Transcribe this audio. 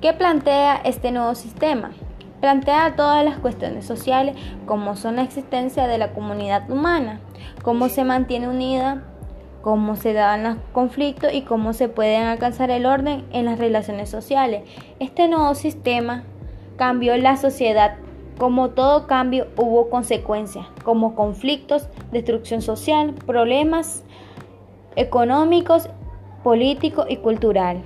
¿Qué plantea este nuevo sistema? Plantea todas las cuestiones sociales, como son la existencia de la comunidad humana, cómo se mantiene unida, cómo se dan los conflictos y cómo se pueden alcanzar el orden en las relaciones sociales. Este nuevo sistema cambió la sociedad. Como todo cambio hubo consecuencias, como conflictos, destrucción social, problemas económicos, políticos y cultural.